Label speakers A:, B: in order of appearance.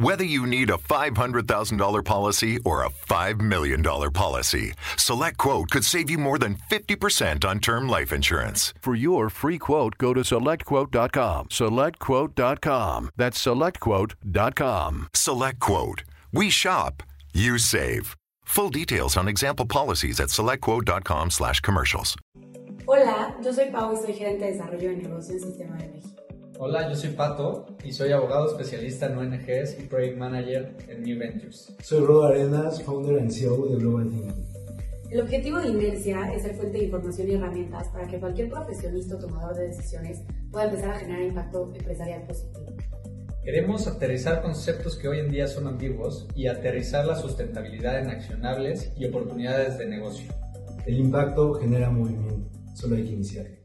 A: Whether you need a $500,000 policy or a $5 million policy, SelectQuote could save you more than 50% on term life insurance.
B: For your free quote, go to selectquote.com. SelectQuote.com. That's selectquote.com.
A: SelectQuote. We shop, you save. Full details on example policies at selectquote.com slash commercials.
C: Hola, yo soy Pau y soy gerente de desarrollo de negocio en Sistema B México.
D: Hola, yo soy Pato y soy abogado especialista en ONGs y Project Manager en New Ventures.
E: Soy Rodo Arenas, founder and CEO de Global Thinking.
C: El objetivo de Inercia es ser fuente de información y herramientas para que cualquier profesionista o tomador de decisiones pueda empezar a generar impacto empresarial positivo.
D: Queremos aterrizar conceptos que hoy en día son ambiguos y aterrizar la sustentabilidad en accionables y oportunidades de negocio.
E: El impacto genera movimiento, solo hay que iniciar.